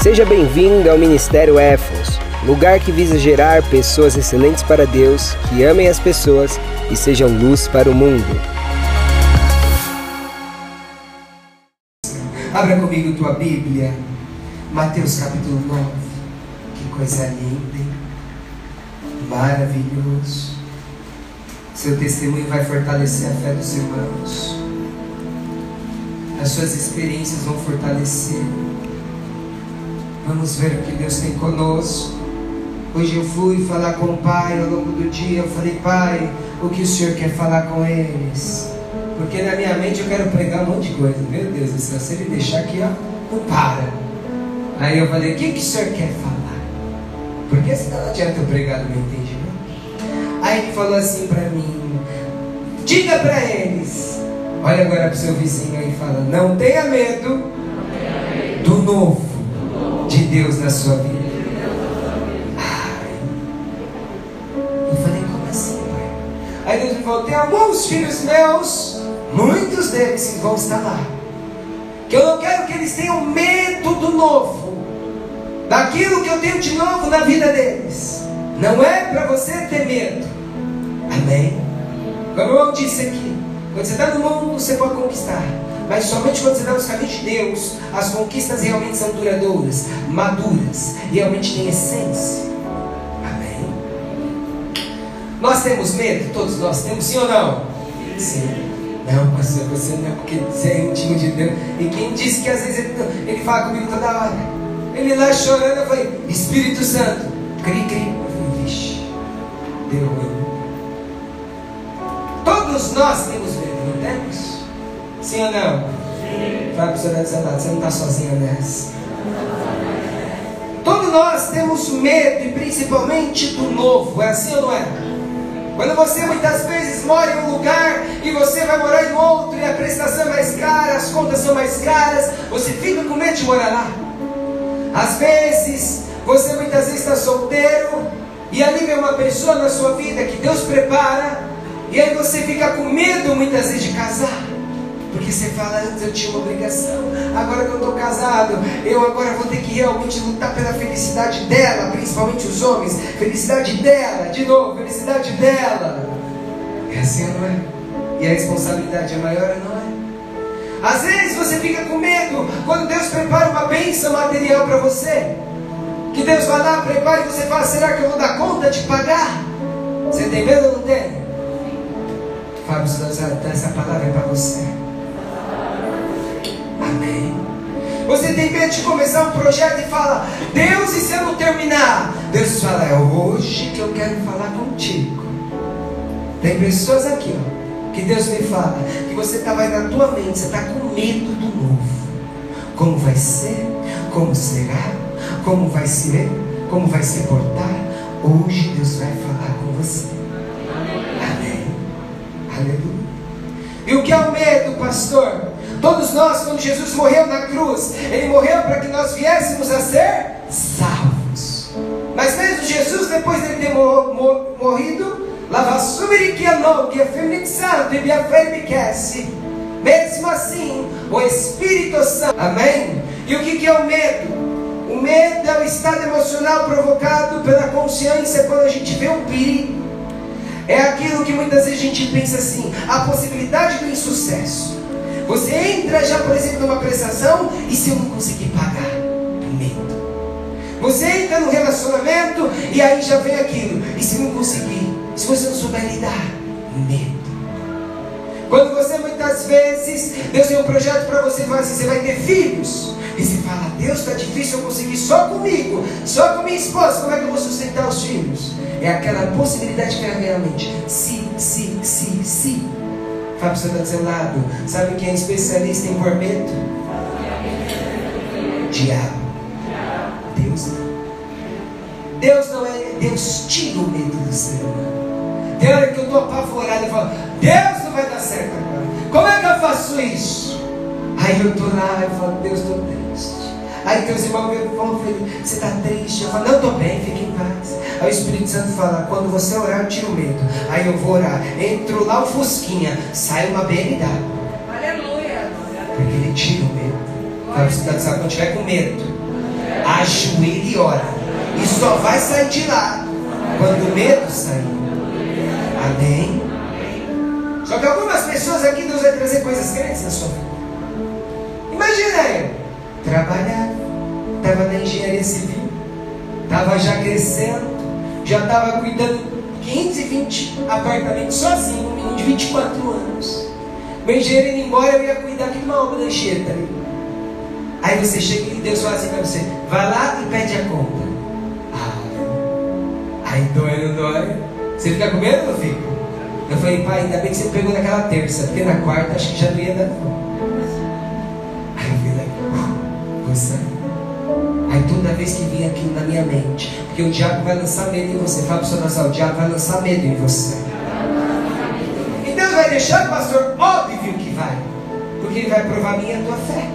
Seja bem-vindo ao Ministério Éfos, lugar que visa gerar pessoas excelentes para Deus, que amem as pessoas e sejam luz para o mundo. Abra comigo tua Bíblia, Mateus capítulo 9. Que coisa linda, hein? Maravilhoso. Seu testemunho vai fortalecer a fé dos irmãos. As suas experiências vão fortalecer. Vamos ver o que Deus tem conosco. Hoje eu fui falar com o pai ao longo do dia. Eu falei, pai, o que o senhor quer falar com eles? Porque na minha mente eu quero pregar um monte de coisa. Meu Deus do céu, se ele deixar aqui, ó, não para. Aí eu falei, o que, que o senhor quer falar? Porque senão não adianta eu pregar no meu entendimento. Aí ele falou assim para mim, diga para eles. Olha agora para o seu vizinho aí e fala, não tenha medo do novo Deus na sua vida. Eu falei, como assim, pai? Aí Deus me falou, tem alguns filhos meus, muitos deles vão estar lá. Que eu não quero que eles tenham medo do novo. Daquilo que eu tenho de novo na vida deles. Não é para você ter medo. Amém? Como eu disse aqui, quando você está no mundo, você pode conquistar. Mas somente quando você está nos caminhos de Deus, as conquistas realmente são duradouras, maduras, realmente têm essência. Amém? Nós temos medo? Todos nós temos, sim ou não? Sim. Não, pastor, você não é porque você é íntimo de Deus. E quem disse que às vezes ele, ele fala comigo toda hora? Ele lá chorando, eu falei, Espírito Santo, cri, cri. Eu falei, vixe, deu ruim. Todos nós temos medo, não temos? Sim ou não? Sim. Fala para o dessa lado, você não está sozinho nessa. Todos nós temos medo, e principalmente do novo, é assim ou não é? Quando você muitas vezes mora em um lugar e você vai morar em outro e a prestação é mais cara, as contas são mais caras, você fica com medo de morar lá. Às vezes, você muitas vezes está solteiro e ali vem uma pessoa na sua vida que Deus prepara e aí você fica com medo muitas vezes de casar. Porque você fala, antes eu tinha uma obrigação, agora que eu estou casado, eu agora vou ter que realmente lutar pela felicidade dela, principalmente os homens, felicidade dela, de novo, felicidade dela. É assim, não é? E a responsabilidade é maior, não é? Às vezes você fica com medo quando Deus prepara uma bênção material para você. Que Deus vai lá, prepara e você fala, será que eu vou dar conta de pagar? Você tem medo ou não tem? Fábio, essa palavra é para você. Você tem medo de começar um projeto e fala, Deus, e se eu não terminar? Deus fala, é hoje que eu quero falar contigo. Tem pessoas aqui, ó, que Deus me fala, que você estava aí na tua mente, você está com medo do novo. Como vai ser? Como será? Como vai ser? Como vai se portar? Hoje Deus vai falar com você. Amém. Aleluia. E o que é o medo, pastor? Todos nós, quando Jesus morreu na cruz, Ele morreu para que nós viéssemos a ser salvos. Mas mesmo Jesus, depois de ter morrido, lavassumirikiano, que é biafermiquece. Mesmo assim, o Espírito Santo, amém? E o que, que é o medo? O medo é o estado emocional provocado pela consciência quando a gente vê um perigo. É aquilo que muitas vezes a gente pensa assim, a possibilidade do insucesso. Você entra já, por exemplo, numa prestação e se eu não conseguir pagar, medo. Você entra no relacionamento e aí já vem aquilo. E se não conseguir? Se você não souber lidar, medo. Quando você muitas vezes, Deus tem um projeto para você fala assim, você vai ter filhos. E você fala, Deus está difícil eu conseguir só comigo, só com minha esposa, como é que eu vou sustentar os filhos? É aquela possibilidade que vem na mente. Se, se, se, se. Para você do seu lado. Sabe quem é especialista em pôr medo? Diabo. Deus não. Deus não é. Deus tira o medo do ser humano. Tem hora que eu estou apavorado e falo, Deus não vai dar certo agora. Como é que eu faço isso? Aí eu estou lá e falo, Deus, estou triste. Aí teus irmãos me falam, você está triste? Eu falo, não, estou bem, fique em paz. Aí o Espírito Santo fala, quando você orar, eu tiro o medo. Aí eu vou orar. Entro lá o Fusquinha, sai uma BMW. Aleluia. Porque ele tira o medo. Fala você sabe, quando tiver com medo, ajoelha e ora. E só vai sair de lá quando o medo sair. Amém? Só que algumas pessoas aqui Deus vai trazer coisas grandes na sua vida. Imagina aí, trabalhar, estava na engenharia civil, estava já crescendo, já estava cuidando 15, 20 apartamentos sozinho, um menino de 24 anos. O engenheiro indo embora, eu ia cuidar de uma obra da Anchieta. Aí você chega e Deus fala assim para você: vai lá e pede a conta. Ah, aí dói, não dói? Você fica com medo não fica? Eu falei, pai, ainda bem que você pegou naquela terça, porque na quarta acho que já não ia dar. Aí eu falei, uh, você. Aí toda vez que vinha aquilo na minha mente, porque o diabo vai lançar medo em você. Fala para o seu nasal, o diabo vai lançar medo em você. E Deus vai deixar, pastor? Óbvio que vai. Porque ele vai provar a minha a tua fé.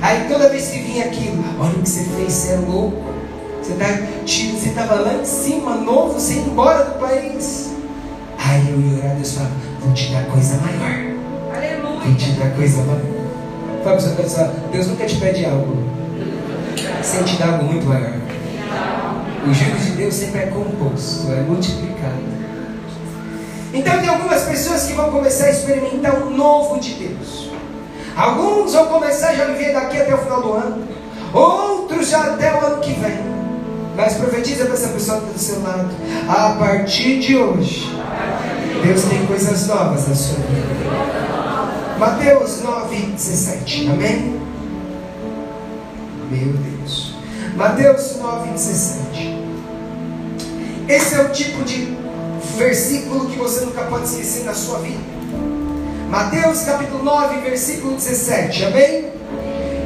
Aí toda vez que vinha aquilo, olha o que você fez, você é louco. Você tá, estava lá em cima, novo, sem ir embora do país. Aí eu ia orar, Deus fala, vou te dar coisa maior. Aleluia. Vou te dar coisa maior. Fala para o seu pessoal, Deus nunca te pede algo. Algo muito maior. O juízo de Deus sempre é composto, é multiplicado. Então tem algumas pessoas que vão começar a experimentar o novo de Deus. Alguns vão começar já a viver daqui até o final do ano. Outros já até o ano que vem. Mas profetiza para essa pessoa que está do seu lado. A partir de hoje, Deus tem coisas novas na sua vida. Mateus 9, 17. Amém? Meu Deus. Mateus 9, 17. Esse é o tipo de versículo que você nunca pode esquecer na sua vida. Mateus capítulo 9, versículo 17, amém?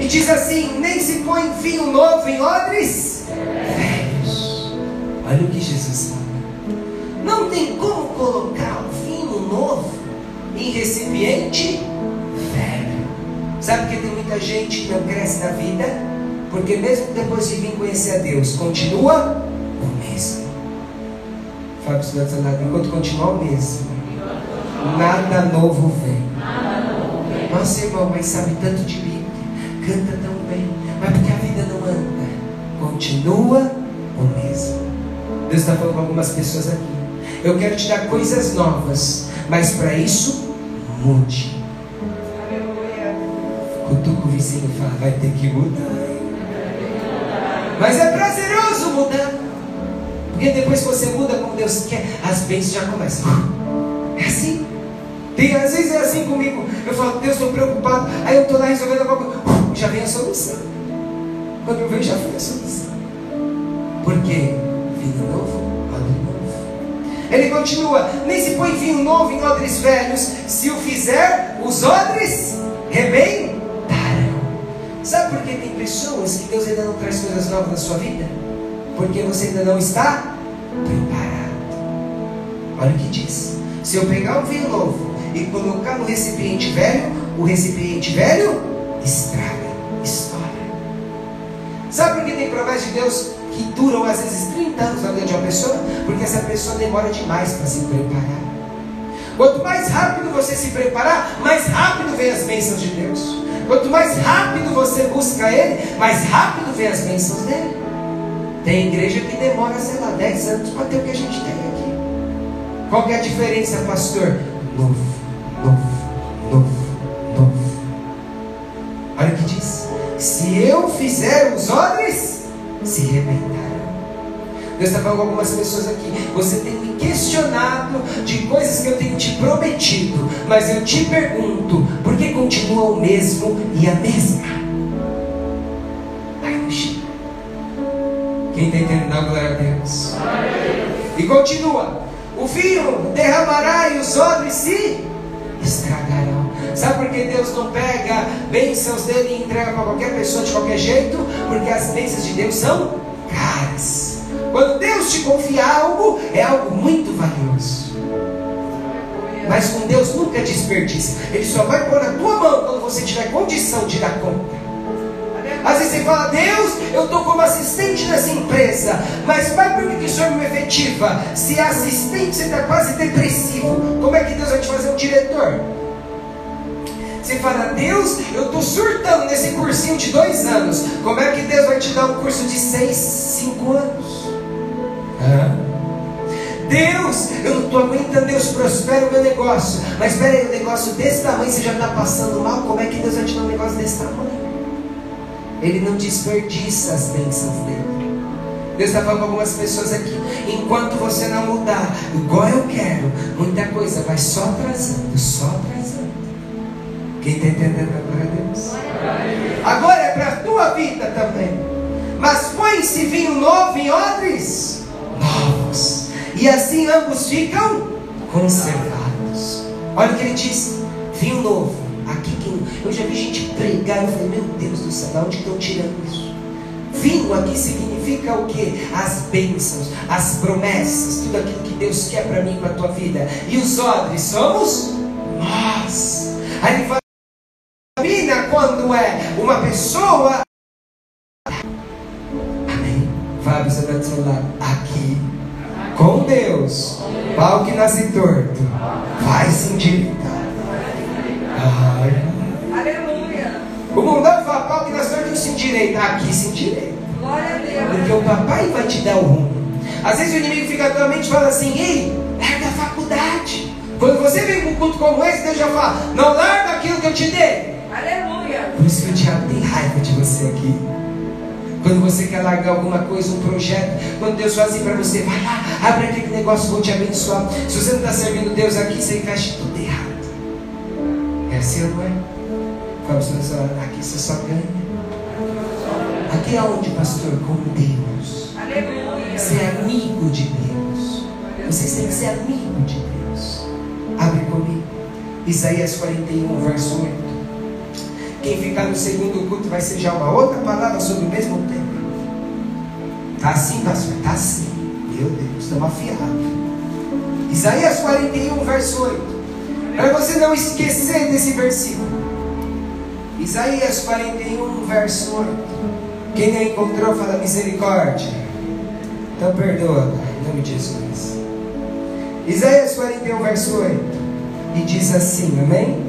E diz assim: Nem se põe vinho novo em odres velhos. Olha o que Jesus fala. Não tem como colocar um vinho novo em recipiente velho. Sabe que tem muita gente que não cresce na vida? Porque mesmo depois de vir conhecer a Deus, continua o mesmo. Fala para o seu enquanto continuar o mesmo nada novo vem. Nossa, irmão, mas sabe tanto de Bíblia, canta tão bem, mas porque a vida não anda, continua o mesmo. Deus está falando com algumas pessoas aqui. Eu quero te dar coisas novas, mas para isso, mude. Cutuca o vizinho e fala: vai ter que mudar. Mas é prazeroso mudar. Porque depois que você muda como Deus quer, as bênçãos já começam. É assim. Tem, às vezes é assim comigo. Eu falo, Deus, estou preocupado. Aí eu estou lá resolvendo alguma coisa. Já vem a solução. Quando eu vejo, já foi a solução. Porque vinho novo, odre novo. Ele continua: nem se põe vinho novo em odres velhos. Se o fizer, os odres rebentarão. Sabe por que tem pessoas que Deus ainda não traz coisas novas na sua vida? Porque você ainda não está preparado. Olha o que diz. Se eu pegar um vinho novo e colocar no recipiente velho, o recipiente velho estraga, estoura. Sabe por que tem promessas de Deus que duram às vezes 30 anos na vida de uma pessoa? Porque essa pessoa demora demais para se preparar. Quanto mais rápido você se preparar, mais rápido vem as bênçãos de Deus. Quanto mais rápido você busca Ele, mais rápido vem as bênçãos dele. Tem igreja que demora, sei lá, 10 anos para ter o que a gente tem aqui. Qual é a diferença, pastor? Novo novo, novo, novo. Olha o que diz: se eu fizer os odres, se rebentarão. Deus está falando com algumas pessoas aqui. Você tem me questionado de coisas que eu tenho te prometido, mas eu te pergunto: por que continua o mesmo e a mesma? Ai, Quem está entendendo, glória a Deus. E continua: o vinho derramará e os odres se estragarão. Sabe por que Deus não pega bênçãos dele e entrega para qualquer pessoa de qualquer jeito? Porque as bênçãos de Deus são Quando Deus te confia algo, é algo muito valioso. Mas com Deus nunca desperdiça. Ele só vai pôr na tua mão quando você tiver condição de dar conta. Às vezes você fala, Deus, eu estou como assistente nessa empresa, mas Pai, por que, que o Senhor me efetiva? Se é assistente você está quase depressivo, como é que Deus vai te fazer um diretor? Você fala, Deus, eu estou surtando nesse cursinho de dois anos. Como é que Deus vai te dar um curso de seis, cinco anos? Hã? Deus, eu não estou aguentando, Deus prospera o meu negócio. Mas espera aí, um negócio desse tamanho, você já está passando mal, como é que Deus vai te dar um negócio desse tamanho? Ele não desperdiça as bênçãos dele. Deus está falando com algumas pessoas aqui. Enquanto você não mudar, igual eu quero, muita coisa vai só atrasando, só atrasando. Quem está entendendo agora Deus? Agora é para a tua vida também. Mas põe-se vinho novo em odres novos. E assim ambos ficam conservados. Olha o que ele diz: vinho novo. Aqui quem. Eu já vi gente pregar, eu falei, meu Deus do céu, de onde estão tirando isso? Vinho aqui significa o que? As bênçãos, as promessas, tudo aquilo que Deus quer para mim e para a tua vida. E os odres somos nós. Aí ele fala, quando é uma pessoa. Amém. Fábio, você está do seu lado. Aqui, com Deus, pau que nasce torto, vai se endireitar. Aleluia. O mundão fala pau que nasce torto não se endireita. Aqui se endireita. Porque o papai vai te dar o rumo. Às vezes o inimigo fica na tua mente e fala assim: ei, larga a faculdade. Quando você vem com um culto como esse, Deus já fala: não larga aquilo que eu te dei. Aleluia. Por isso que o diabo tem raiva de você aqui. Quando você quer largar alguma coisa, um projeto, quando Deus fala assim para você, vai lá, abre aquele negócio, vou te abençoar. Se você não está servindo Deus aqui, você encaixa tudo errado. É assim ou não é? aqui você só ganha. Aqui é onde, pastor? Com Deus. Aleluia. Você é amigo de Deus. Vocês têm que ser amigo de Deus. Abre comigo. Isaías 41, verso 8. Quem ficar no segundo culto vai ser já uma outra palavra sobre o mesmo tema. Está assim, pastor? Está assim. Meu Deus, estamos afiados. Isaías 41, verso 8. Para você não esquecer desse versículo. Isaías 41, verso 8. Quem não encontrou, fala misericórdia. Então perdoa, em nome de Jesus. Isaías 41, verso 8. E diz assim, amém?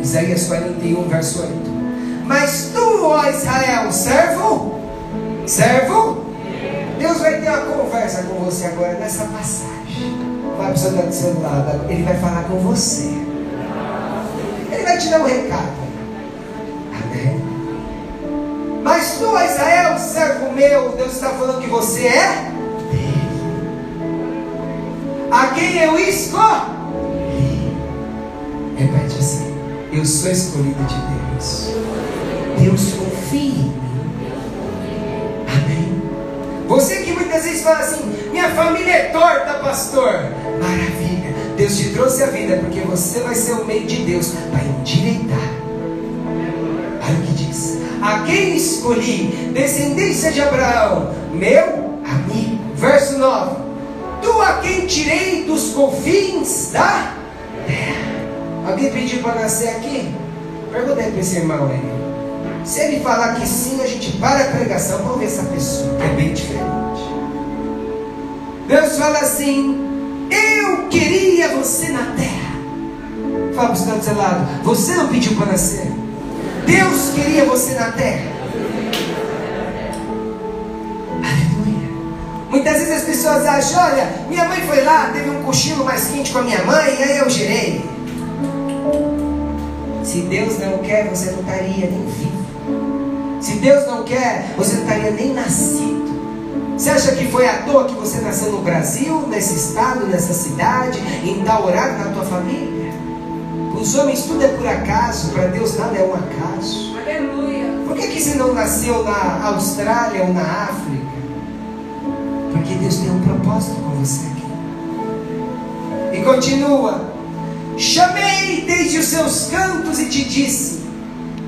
Isaías 41, verso 8. Mas tu, ó Israel, servo, servo, Deus vai ter uma conversa com você agora nessa passagem. Vai precisar do seu lado, ele vai falar com você. Ele vai te dar um recado. Amém. Mas tu, ó Israel, servo meu, Deus está falando que você é dele. A quem eu escolhi. Repete assim. Eu sou escolhido de Deus. Deus confia em mim. Amém. Você que muitas vezes fala assim: minha família é torta, pastor. Maravilha. Deus te trouxe a vida porque você vai ser o meio de Deus para endireitar. Olha o que diz: A quem escolhi, descendência de Abraão, meu amigo. Verso 9: Tu a quem tirei dos confins da terra. Alguém pediu para nascer aqui? Pergunta aí para esse irmão aí. Se ele falar que sim, a gente para a pregação. Vamos ver essa pessoa, que é bem diferente. Deus fala assim: Eu queria você na terra. Fala para o seu do lado: Você não pediu para nascer. Deus queria você na terra. Muitas vezes as pessoas acham: Olha, minha mãe foi lá, teve um cochilo mais quente com a minha mãe, e aí eu girei. Se Deus não quer, você não estaria nem vivo. Se Deus não quer, você não estaria nem nascido. Você acha que foi à toa que você nasceu no Brasil, nesse estado, nessa cidade, em tal horário na tua família? Os homens tudo é por acaso, para Deus nada é um acaso. Aleluia. Por que, que você não nasceu na Austrália ou na África? Porque Deus tem um propósito com você aqui. E continua. Chamei desde os seus cantos e te disse: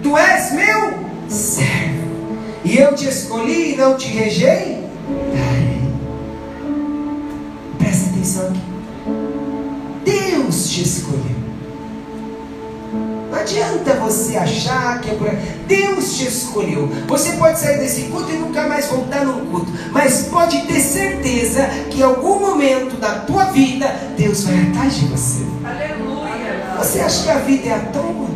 Tu és meu servo, e eu te escolhi e não te rejeitei. Presta atenção aqui. Deus te escolheu. Não adianta você achar que é por Deus te escolheu. Você pode sair desse culto e nunca mais voltar num culto, mas pode ter certeza que em algum momento da tua vida Deus vai atrás de você. Aleluia. Você acha que a vida é à toa?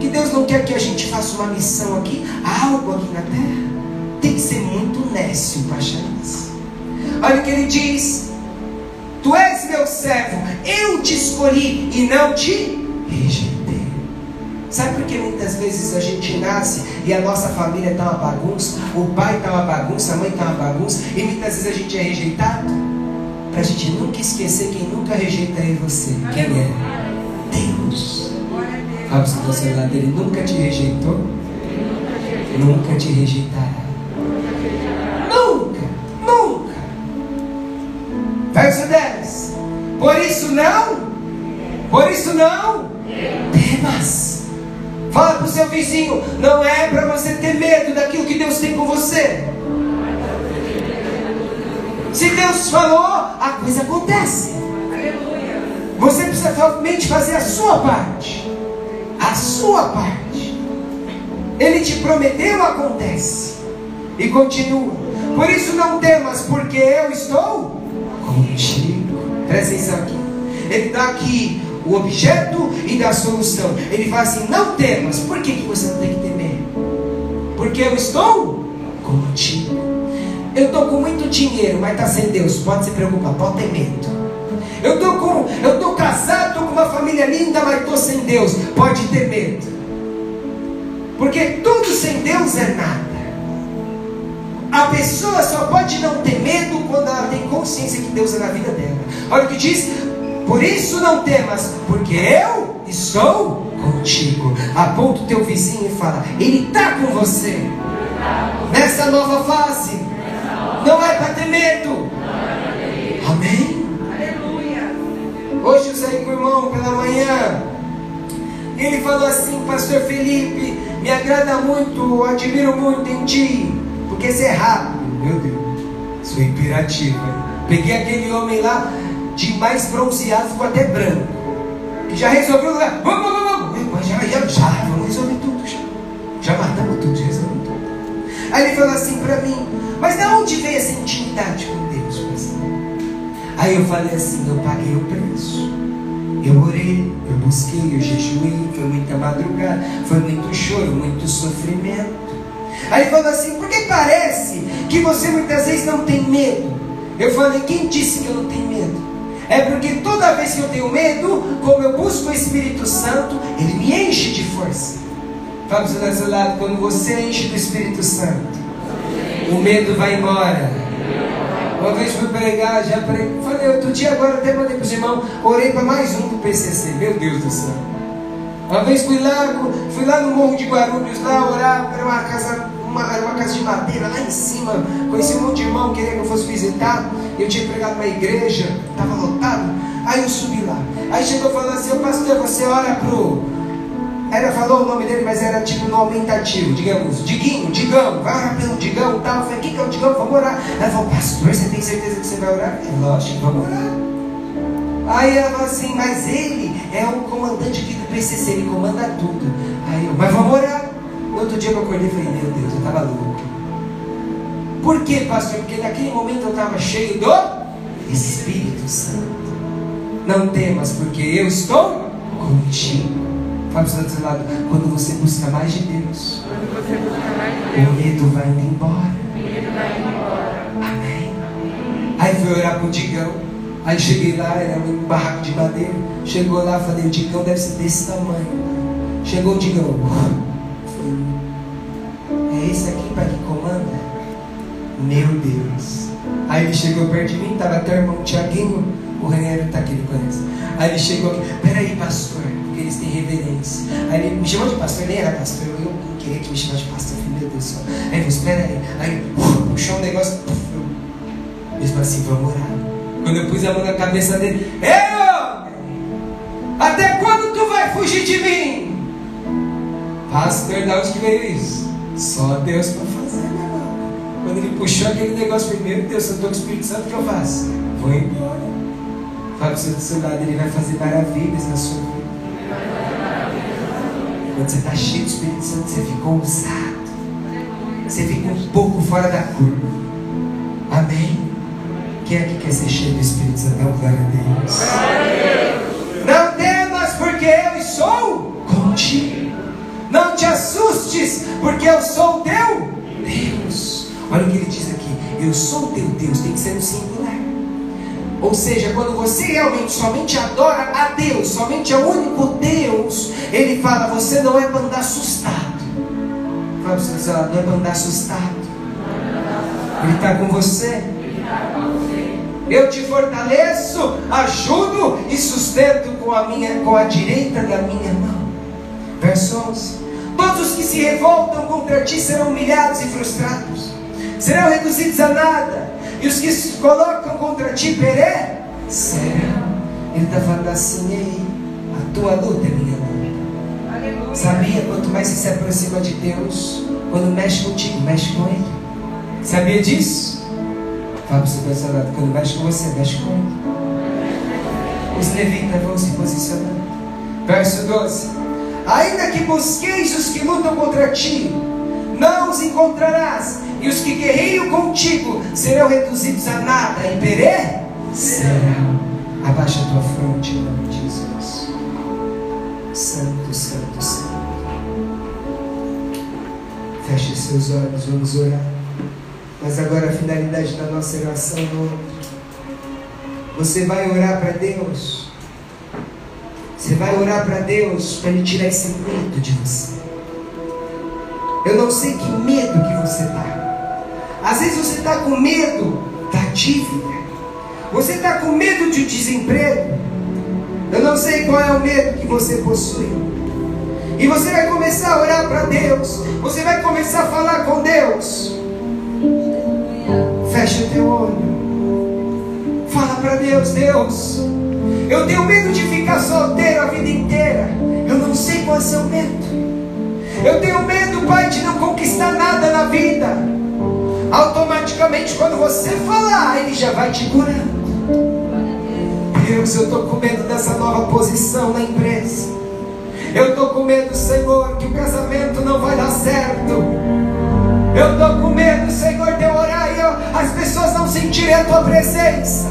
Que Deus não quer que a gente faça uma missão aqui, algo aqui na terra. Tem que ser muito nécio para achar isso. Olha o que ele diz: Tu és meu servo, eu te escolhi e não te rejeitei. Sabe por que muitas vezes a gente nasce e a nossa família está uma bagunça, o pai está uma bagunça, a mãe está uma bagunça, e muitas vezes a gente é rejeitado? Para a gente nunca esquecer quem nunca rejeita é você. Quem é? Deus. Fala para o seu lado, ele nunca te rejeitou, nunca te rejeitará. Nunca, nunca. Verso 10. Por isso não, por isso não temas. Fala para o seu vizinho, não é para você ter medo daquilo que Deus tem com você. Se Deus falou, a coisa acontece. Você precisa somente fazer a sua parte. A sua parte. Ele te prometeu, acontece. E continua. Por isso não temas, porque eu estou contigo. Presta atenção aqui. Ele está aqui o objeto e da solução. Ele fala assim: não temas. Por que, que você não tem que temer? Porque eu estou contigo. Eu estou com muito dinheiro, mas está sem Deus. Pode se preocupar, pode ter medo. Eu estou com, eu estou casado, com uma família linda, mas estou sem Deus. Pode ter medo. Porque tudo sem Deus é nada. A pessoa só pode não ter medo quando ela tem consciência que Deus é na vida dela. Olha o que diz: por isso não temas, porque eu estou contigo. Aponta o teu vizinho e fala: Ele está com você. Nessa nova fase. Não é para ter medo. Amém? Hoje eu saí com o irmão pela manhã. Ele falou assim, Pastor Felipe, me agrada muito, admiro muito em ti, porque você é rápido. Meu Deus, sou imperativo. Peguei aquele homem lá, de mais bronzeado ficou até branco. Que já resolveu, vamos, vamos, vamos. Mas já, já, já, vamos resolver tudo. Já, já matamos tudo, já resolvemos tudo. Aí ele falou assim para mim, mas de onde veio essa intimidade com Deus? Aí eu falei assim, eu paguei o preço. Eu orei, eu busquei, eu jejuei, foi muita madrugada, foi muito choro, muito sofrimento. Aí ele falou assim, porque parece que você muitas vezes não tem medo. Eu falei, quem disse que eu não tenho medo? É porque toda vez que eu tenho medo, como eu busco o Espírito Santo, ele me enche de força. Fala para o seu lado, quando você enche do Espírito Santo, o medo vai embora. Uma vez fui pregar, já preguei, falei outro dia, agora até mandei para os irmãos, orei para mais um do PCC, meu Deus do céu. Uma vez fui lá, fui lá no Morro de Guarulhos, lá orar, era uma casa uma, era uma casa de madeira lá em cima. Conheci um monte de irmão, queria que eu fosse visitar. Eu tinha pregado uma igreja, estava lotado. Aí eu subi lá. Aí chegou falando assim: pastor, você ora pro. Ela falou o nome dele, mas era tipo no aumentativo, digamos, Diguinho, Digão, vai pelo Digão tal. Eu falei, o que, que é o Digão? Vamos orar. Ela falou, pastor, você tem certeza que você vai orar? É lógico, vamos orar. Aí ela falou assim, mas ele é o comandante aqui do PCC, ele comanda tudo. Aí eu, mas vamos orar. Outro dia eu acordei e falei, meu Deus, eu estava louco. Por quê, pastor? Porque naquele momento eu estava cheio do Espírito Santo. Não temas, porque eu estou contigo. Fala para o outro lado, quando você busca mais de Deus, o medo vai indo embora. Amém. Aí fui orar para o Digão. Aí cheguei lá, era um barraco de madeira. Chegou lá, falei, o Digão deve ser desse tamanho. Chegou o Digão. É esse aqui para que comanda? Meu Deus. Aí ele chegou perto de mim, estava até o irmão Tiaguinho, o Raniero está aqui, ele conhece. Aí ele chegou aqui, peraí, pastor, porque eles têm reverência. Aí ele me chamou de pastor, nem era pastor, eu, eu queria que me chamasse de pastor, falei, meu Deus do céu. Aí ele falou, espera aí. Aí uh, puxou um negócio, eu, ele falou assim, vamos orar. Quando eu pus a mão na cabeça dele, homem, até quando tu vai fugir de mim? Pastor, de onde que veio isso? Só Deus para irmão. Quando ele puxou aquele negócio primeiro, Deus, eu estou com o Espírito Santo, o que eu faço? Vou embora. Fala para o do seu lado, ele vai fazer maravilhas na sua vida. Quando você está cheio do Espírito Santo, você fica ousado. Você fica um pouco fora da curva. Amém? Quem é que quer ser cheio do Espírito Santo? Não, glória a Deus. Não Eu sou teu Deus, tem que ser no singular. Ou seja, quando você realmente somente adora a Deus, somente ao único Deus, ele fala: Você não é para andar assustado. Fala para você, não é para andar assustado. Ele está com você. Eu te fortaleço, ajudo e sustento com a minha com a direita da minha mão. Verso 11. Todos os que se revoltam contra ti serão humilhados e frustrados. Serão reduzidos a nada. E os que se colocam contra ti perecerão. Ele está falando assim, ei, a tua luta é minha luta. Sabia? Quanto mais você se aproxima de Deus, quando mexe contigo, mexe com Ele. Sabia disso? Fala para o seu personagem, quando mexe com você, mexe com ele. Os levitas vão se posicionando. Verso 12: Ainda que busqueis os que lutam contra ti, não os encontrarás, e os que guerreiam contigo serão reduzidos a nada e perecerão. Abaixa a tua fronte em nome de Jesus. Santo, Santo, Santo. Feche seus olhos, vamos orar. Mas agora a finalidade da nossa oração não. Você vai orar para Deus. Você vai orar para Deus para Ele tirar esse medo de você. Eu não sei que medo que você está. Às vezes você está com medo da dívida. Você está com medo de desemprego. Eu não sei qual é o medo que você possui. E você vai começar a orar para Deus. Você vai começar a falar com Deus. Fecha teu olho. Fala para Deus, Deus. Eu tenho medo de ficar solteiro a vida inteira. Eu não sei qual é o seu medo. Eu tenho medo, Pai, de não conquistar nada na vida. Automaticamente, quando você falar, Ele já vai te curando. Deus, eu estou com medo dessa nova posição na empresa. Eu estou com medo, Senhor, que o casamento não vai dar certo. Eu estou com medo, Senhor, de eu orar e eu, as pessoas não sentirem a tua presença.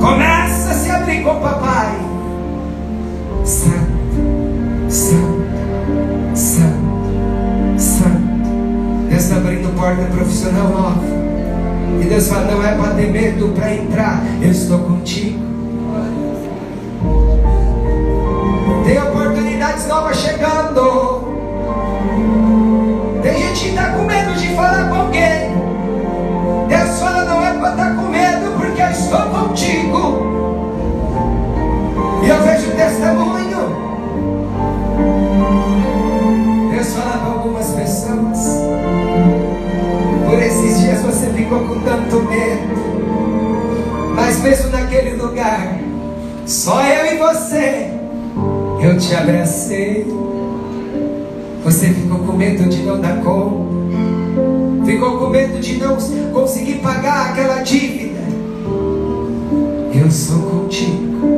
Começa a se abrir com o papai. Santo, Abrindo porta profissional nova. E Deus fala: não é para ter medo para entrar, eu estou contigo. Tem oportunidades novas chegando. Tem gente que está com medo de falar com alguém. Deus fala, não é para estar tá com medo, porque eu estou contigo. E eu vejo testemunho. Ficou com tanto medo. Mas mesmo naquele lugar, só eu e você, eu te abracei. Você ficou com medo de não dar conta. Ficou com medo de não conseguir pagar aquela dívida. Eu sou contigo.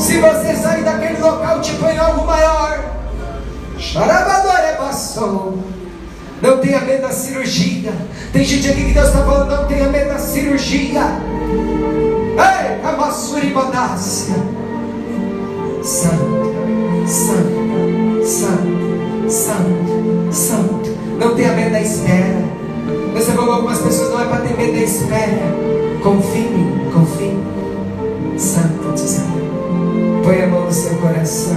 Se você sair daquele local, te põe algo maior. Não tenha medo da cirurgia. Tem gente aqui que Deus está falando, não tenha medo da cirurgia. Ei, Amassuri Badácia. Santo, santo, santo. Santo, Santo. Não tenha medo da espera. Você falou algumas pessoas, não é para ter medo da espera. Confie confie. Santo. Põe a mão no seu coração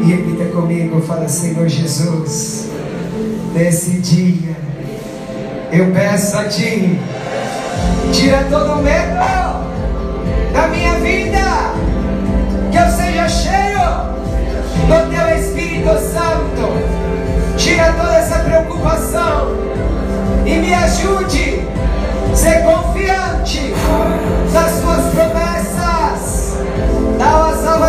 e repita comigo. Fala, Senhor Jesus. Nesse dia, eu peço a Ti, tira todo o medo da minha vida. Que eu seja cheio do Teu Espírito Santo Tira toda essa preocupação e me ajude a ser confiante confiante